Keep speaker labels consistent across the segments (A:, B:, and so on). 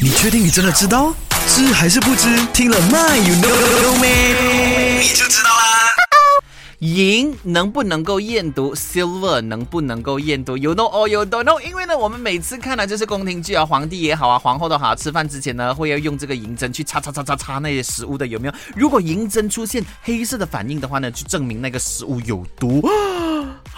A: 你确定你真的知道？知还是不知？听了 My you know Me？你就知道啦。
B: 银能不能够验毒？Silver 能不能够验毒？You know or you don't know？因为呢，我们每次看的就是宫廷剧啊，皇帝也好啊，皇后都好，吃饭之前呢，会要用这个银针去擦擦擦擦擦那些食物的，有没有？如果银针出现黑色的反应的话呢，就证明那个食物有毒。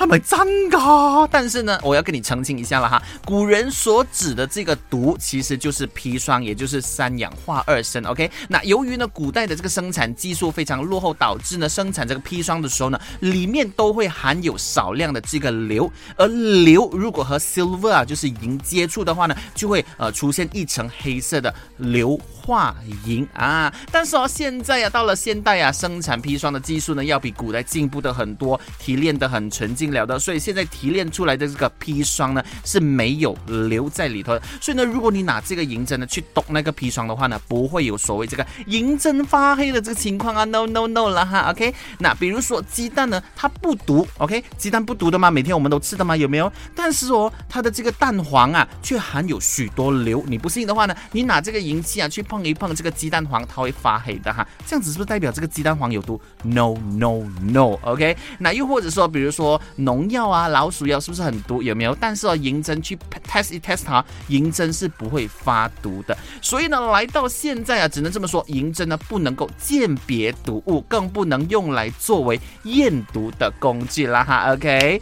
B: 他们真噶，但是呢，我要跟你澄清一下了哈。古人所指的这个毒，其实就是砒霜，也就是三氧化二砷。OK，那由于呢，古代的这个生产技术非常落后，导致呢，生产这个砒霜的时候呢，里面都会含有少量的这个硫，而硫如果和 silver 啊，就是银接触的话呢，就会呃出现一层黑色的硫化银啊。但是哦，现在啊，到了现代啊，生产砒霜的技术呢，要比古代进步的很多，提炼的很纯净。了的，所以现在提炼出来的这个砒霜呢是没有留在里头的。所以呢，如果你拿这个银针呢去剁那个砒霜的话呢，不会有所谓这个银针发黑的这个情况啊。No No No 了哈，OK。那比如说鸡蛋呢，它不毒，OK，鸡蛋不毒的吗？每天我们都吃的吗？有没有？但是哦，它的这个蛋黄啊，却含有许多硫。你不信的话呢，你拿这个银器啊去碰一碰这个鸡蛋黄，它会发黑的哈。这样子是不是代表这个鸡蛋黄有毒？No No No，OK。那又或者说，比如说。农药啊，老鼠药是不是很毒？有没有？但是哦，银针去 test 一 test 它，银针是不会发毒的。所以呢，来到现在啊，只能这么说，银针呢不能够鉴别毒物，更不能用来作为验毒的工具啦哈。OK。